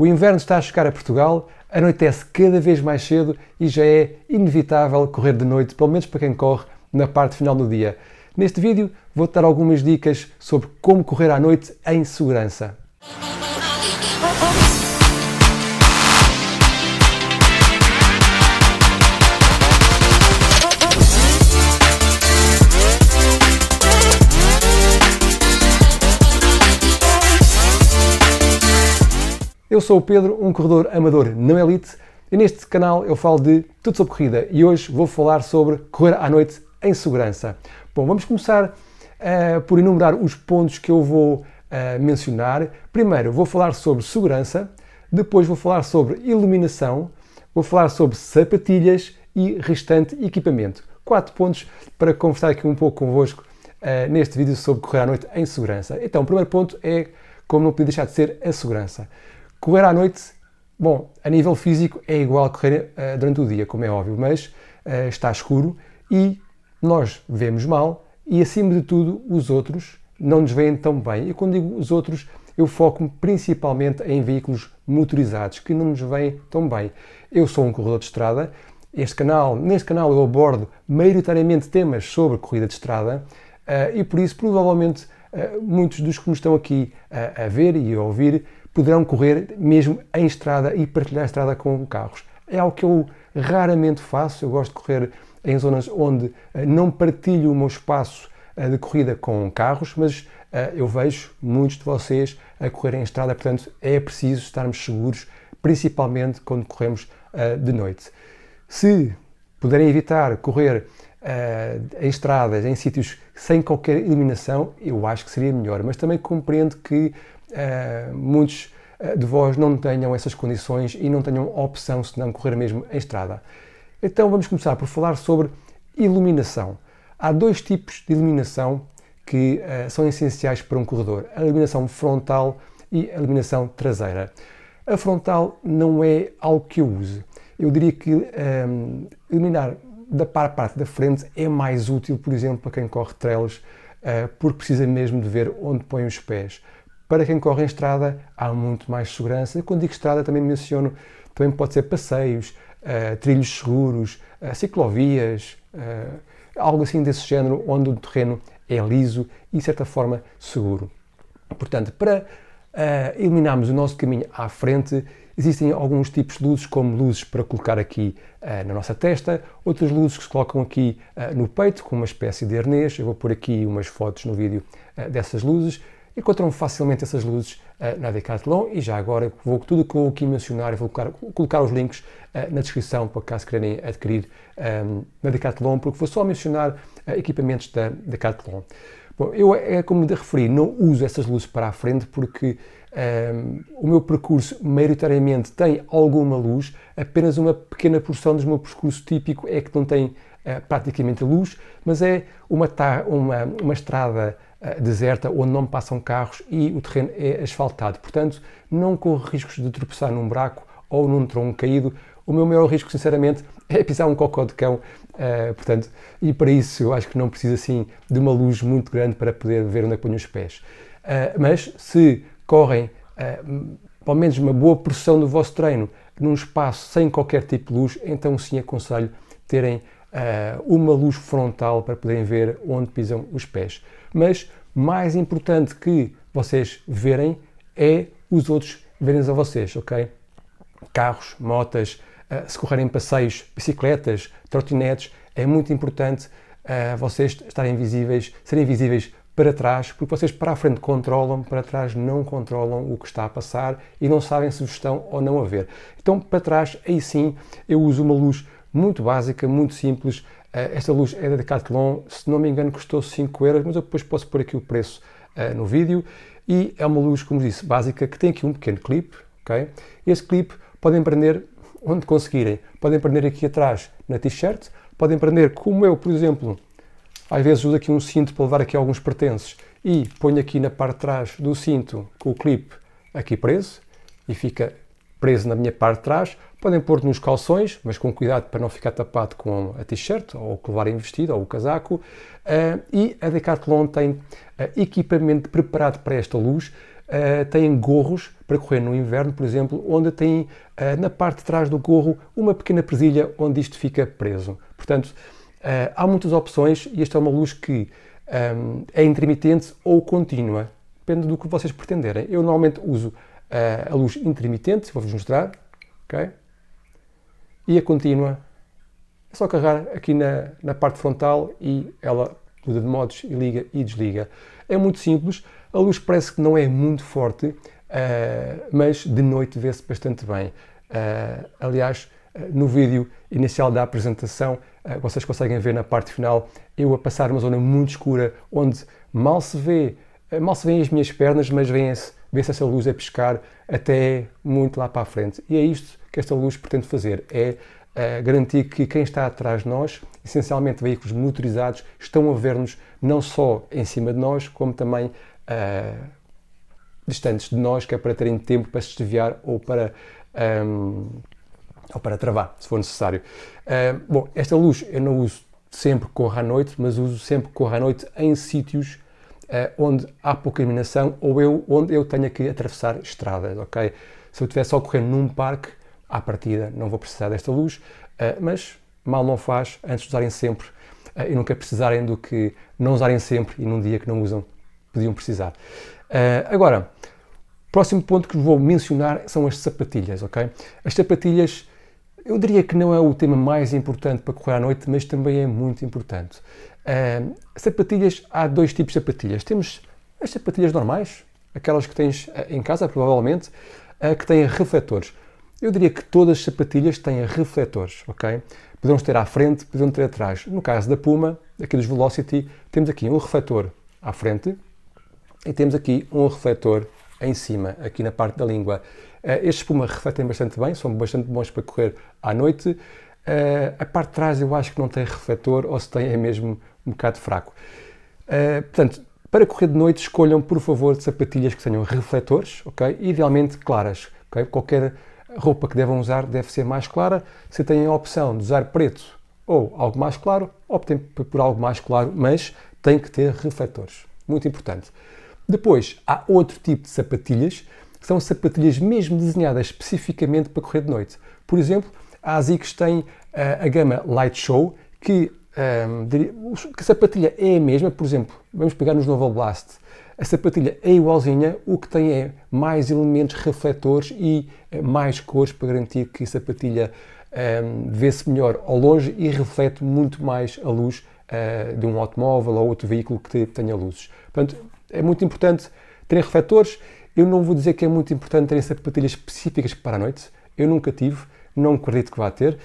O inverno está a chegar a Portugal, anoitece cada vez mais cedo e já é inevitável correr de noite, pelo menos para quem corre na parte final do dia. Neste vídeo vou-te dar algumas dicas sobre como correr à noite em segurança. Eu sou o Pedro, um corredor amador não elite, e neste canal eu falo de tudo sobre corrida e hoje vou falar sobre correr à noite em segurança. Bom, vamos começar uh, por enumerar os pontos que eu vou uh, mencionar. Primeiro vou falar sobre segurança, depois vou falar sobre iluminação, vou falar sobre sapatilhas e restante equipamento. Quatro pontos para conversar aqui um pouco convosco uh, neste vídeo sobre correr à noite em segurança. Então, o primeiro ponto é, como não podia deixar de ser, a segurança. Correr à noite, bom, a nível físico é igual a correr uh, durante o dia, como é óbvio, mas uh, está escuro e nós vemos mal e, acima de tudo, os outros não nos veem tão bem. E quando digo os outros, eu foco-me principalmente em veículos motorizados que não nos veem tão bem. Eu sou um corredor de estrada. Este canal, neste canal eu abordo maioritariamente temas sobre corrida de estrada uh, e por isso provavelmente muitos dos que me estão aqui uh, a ver e a ouvir poderão correr mesmo em estrada e partilhar a estrada com carros. É algo que eu raramente faço, eu gosto de correr em zonas onde eh, não partilho o meu espaço eh, de corrida com carros, mas eh, eu vejo muitos de vocês a correr em estrada, portanto é preciso estarmos seguros, principalmente quando corremos de noite. Se puderem evitar correr em estradas, em sítios sem qualquer iluminação, eu acho que seria melhor, mas também compreendo que uh, muitos uh, de vós não tenham essas condições e não tenham opção se não correr mesmo em estrada. Então vamos começar por falar sobre iluminação. Há dois tipos de iluminação que uh, são essenciais para um corredor: a iluminação frontal e a iluminação traseira. A frontal não é algo que eu use. Eu diria que um, iluminar da parte da frente é mais útil, por exemplo, para quem corre trails, uh, porque precisa mesmo de ver onde põe os pés. Para quem corre em estrada, há muito mais segurança. Quando digo estrada, também menciono, também pode ser passeios, uh, trilhos seguros, uh, ciclovias, algo assim desse género, onde o terreno é liso e, de certa forma, seguro. Portanto, para eliminarmos o nosso caminho à frente, existem alguns tipos de luzes, como luzes para colocar aqui uh, na nossa testa, outras luzes que se colocam aqui uh, no peito, com uma espécie de arnês. Eu vou pôr aqui umas fotos no vídeo dessas luzes. Encontram facilmente essas luzes uh, na Decathlon e já agora vou tudo o que vou aqui mencionar vou colocar, colocar os links uh, na descrição para caso querem adquirir um, ehm, na Decathlon, porque vou só mencionar uh, equipamentos da Decathlon. Bom, eu, é como de referi, não uso essas luzes para a frente porque um, ehm, o meu percurso maioritariamente tem alguma luz, apenas uma pequena porção do meu percurso típico é que não tem praticamente luz, mas é uma, uma, uma estrada uh, deserta, onde não passam carros e o terreno é asfaltado. Portanto, não corro riscos de tropeçar num buraco ou num tronco caído. O meu maior risco, sinceramente, é pisar um cocó de cão. Uh, portanto, e para isso eu acho que não preciso assim de uma luz muito grande para poder ver onde é que ponho os pés. Uh, mas se correm pelo menos uma boa porção do vosso treino num espaço sem qualquer tipo de luz, então sim aconselho terem uh, uma luz frontal para poderem ver onde pisam os pés. Mas mais importante que vocês verem é os outros verem a vocês, ok? Carros, motas, uh, se correrem passeios, bicicletas, trotinetes, é muito importante uh, vocês estarem visíveis, serem visíveis para trás, porque vocês para a frente controlam, para trás não controlam o que está a passar e não sabem se estão ou não a ver. Então, para trás, aí sim, eu uso uma luz muito básica, muito simples. Eh, esta luz é da Decathlon, se não me engano custou 5 euros, mas eu depois posso pôr aqui o preço uh, no vídeo. E é uma luz, como disse, básica, que tem aqui um pequeno clipe, ok? Este clipe podem prender onde conseguirem. Podem prender aqui atrás na t-shirt, podem prender como eu, por exemplo, às vezes uso aqui um cinto para levar aqui alguns pertences e ponho aqui na parte de trás do cinto com o clipe aqui preso e fica preso na minha parte de trás. Podem pôr nos calções, mas com cuidado para não ficar tapado com a t-shirt ou o que levarem vestido ou o casaco. Uh, e a Decathlon tem uh, equipamento preparado para esta luz. Uh, têm gorros para correr no inverno, por exemplo, onde tem uh, na parte de trás do gorro uma pequena presilha onde isto fica preso. Portanto, uh, há muitas opções e esta é uma luz que um, é intermitente ou contínua, depende do que vocês pretenderem. Eu normalmente uso a luz intermitente, vou-vos mostrar, ok? E a contínua, é só carregar aqui na, na parte frontal e ela muda de modos e liga e desliga. É muito simples, a luz parece que não é muito forte, uh, mas de noite vê-se bastante bem. Uh, aliás, no vídeo inicial da apresentação, vocês conseguem ver na parte final eu a passar uma zona muito escura, onde mal se vê, mal se vêem as minhas pernas, mas vê-se vê essa luz a pescar até muito lá para a frente. E é isto que esta luz pretende fazer, é uh, garantir que quem está atrás de nós, essencialmente veículos motorizados, estão a ver-nos não só em cima de nós, como também uh, distantes de nós, que é para terem tempo para se desviar ou para, um, ehm, ou para travar, se for necessário. Uh, bom, esta luz eu não uso sempre que corra à noite, mas uso sempre que corra à noite em sítios onde há pouca iluminação ou eu, onde eu tenha que atravessar estradas, ok? Se eu estiver só correndo num parque, à partida não vou precisar desta luz, uh, mas mal não faz antes de usarem sempre uh, e nunca precisarem do que não usarem sempre e num dia que não usam podiam precisar. agora, próximo ponto que vou mencionar são as sapatilhas, ok? As sapatilhas eu diria que não é o tema mais importante para correr à noite, mas também é muito importante. Uh, sapatilhas, há dois tipos de sapatilhas. Temos as sapatilhas normais, aquelas que tens em casa, provavelmente, uh, que têm refletores. Eu diria que todas as sapatilhas têm refletores, ok? Podemos ter à frente, podemos ter atrás. No caso da Puma, aqui dos Velocity, temos aqui um refletor à frente e temos aqui um refletor em cima, aqui na parte da língua. Uh, estes Puma refletem bastante bem, são bastante bons para correr à noite. Uh, a parte de trás eu acho que não tem refletor, ou se tem é mesmo um bocado fraco. Uh, portanto, para correr de noite, escolham, por favor, sapatilhas que tenham refletores, ok? Idealmente claras, ok? Qualquer roupa que devam usar deve ser mais clara. Se têm a opção de usar preto ou algo mais claro, optem por algo mais claro, mas tem que ter refletores. Muito importante. Depois, há outro tipo de sapatilhas, que são sapatilhas mesmo desenhadas especificamente para correr de noite. Por exemplo, a ASICS tem uh, a gama Light Show, que um, diria, que a sapatilha é a mesma, por exemplo, vamos pegar nos Novel Blast, a sapatilha é igualzinha, o que tem é mais elementos refletores e eh, mais cores para garantir que a sapatilha um, vê-se melhor ao longe e reflete muito mais a luz uh, de um automóvel ou outro veículo que tenha luzes. Portanto, é muito importante terem refletores. Eu não vou dizer que é muito importante terem sapatilhas específicas para a noite, eu nunca tive, não acredito que vá ter, uh,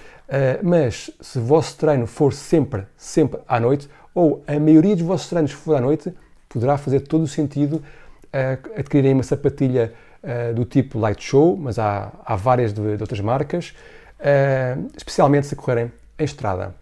mas se o vosso treino for sempre, sempre à noite, ou a maioria dos vossos treinos for à noite, poderá fazer todo o sentido uh, adquirirem uma sapatilha uh, do tipo Light Show, mas há, há várias de, de outras marcas, especialmente se correrem em estrada.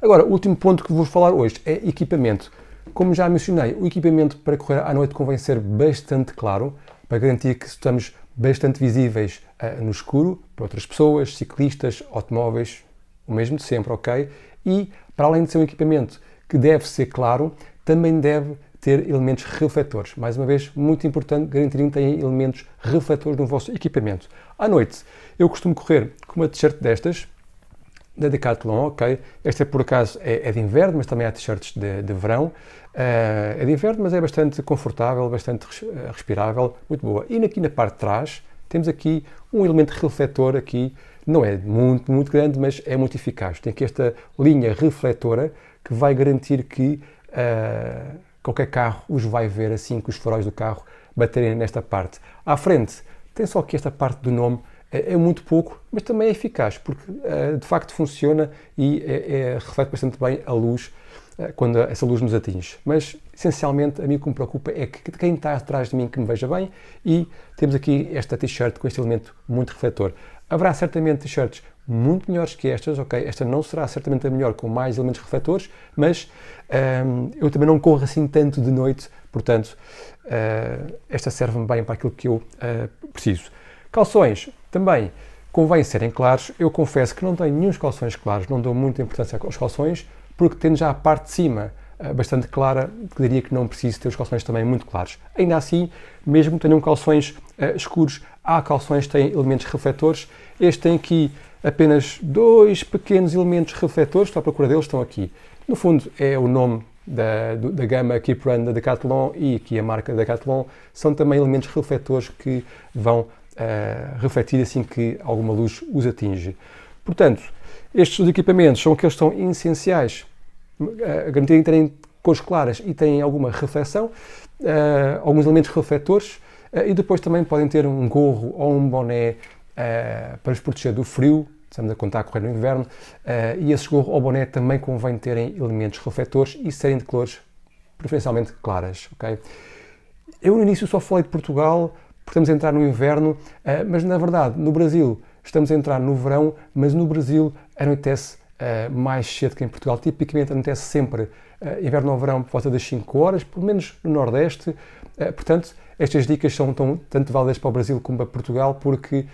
Agora, o último ponto que vou falar hoje é equipamento. Como já mencionei, o equipamento para correr à noite convém ser bastante claro, para garantir que estamos bastante visíveis uh, no escuro para outras pessoas, ciclistas, automóveis, o mesmo de sempre, ok? E, para além de ser um equipamento que deve ser claro, também deve ter elementos refletores. Mais uma vez, muito importante garantir que tenham elementos refletores no vosso equipamento. À noite, eu costumo correr com uma t-shirt destas, da Decathlon, ok? Esta por acaso é, é de inverno, mas também há t-shirts de, de, verão. Uh, é de inverno, mas é bastante confortável, bastante eh, respirável, muito boa. E aqui na parte de trás temos aqui um elemento refletor aqui, não é muito, muito grande, mas é muito eficaz. Tem aqui esta linha refletora que vai garantir que uh, qualquer carro os vai ver assim que os faróis do carro baterem nesta parte. À frente tem só aqui esta parte do nome é, é, muito pouco, mas também é eficaz, porque uh, de facto funciona e é, é, reflete bastante bem a luz uh, quando essa luz nos atinge. Mas essencialmente a mim o que me preocupa é que quem está atrás de mim que me veja bem e temos aqui esta t-shirt com este elemento muito refletor. Haverá certamente t-shirts muito melhores que estas, ok? Esta não será certamente a melhor com mais elementos refletores, mas um, ehm, eu também não corro assim tanto de noite, portanto, uh, esta serve-me bem para aquilo que eu preciso. Calções, também convém serem claros. Eu confesso que não tenho nenhum calções claros, não dou muita importância aos calções, porque tendo já a parte de cima bastante clara, diria que não preciso ter os calções também muito claros. Ainda assim, mesmo que tenham calções escuros, há calções que têm elementos refletores. Este tem aqui apenas dois pequenos elementos refletores, estou à procura deles, estão aqui. No fundo, é o nome da, da gama Keep Run da Decathlon e aqui a marca Decathlon, são também elementos refletores que vão uh, refletir assim que alguma luz os atinge. Portanto, estes equipamentos são aqueles que são essenciais a garantirem terem cores claras e têm alguma reflexão, uh, alguns elementos refletores uh, e depois também podem ter um gorro ou um boné para os proteger do frio, estamos a contar a correr no inverno, uh, e esse gorro ou boné também convém terem elementos refletores e serem de cores preferencialmente claras, ok? Eu no início só falei de Portugal, porque estamos a entrar no inverno, uh, mas na verdade no Brasil estamos a entrar no verão, mas no Brasil anoitece uh, mais cedo que em Portugal. Tipicamente anoitece sempre uh, inverno ou verão por volta das 5 horas, pelo menos no Nordeste. portanto, estas dicas são tão, tanto válidas para o Brasil como para Portugal, porque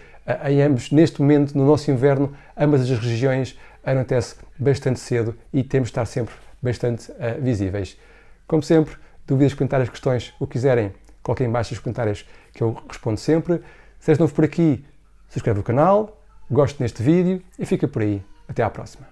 em ambos, neste momento, no nosso inverno, ambas as regiões anoitece bastante cedo e temos de estar sempre bastante uh, visíveis. Como sempre, dúvidas, comentários, questões, o que quiserem, coloquem embaixo nos comentários que eu respondo sempre. Se és novo por aqui, subscreve o canal, goste neste vídeo e fica por aí. Até à próxima.